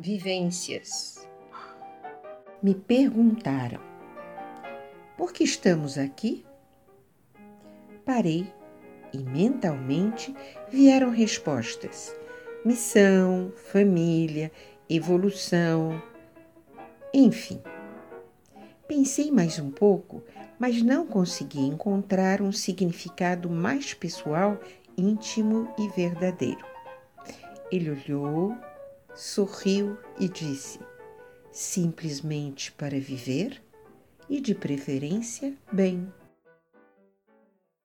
Vivências. Me perguntaram: por que estamos aqui? Parei e mentalmente vieram respostas: missão, família, evolução, enfim. Pensei mais um pouco, mas não consegui encontrar um significado mais pessoal, íntimo e verdadeiro. Ele olhou, sorriu e disse: simplesmente para viver e, de preferência, bem.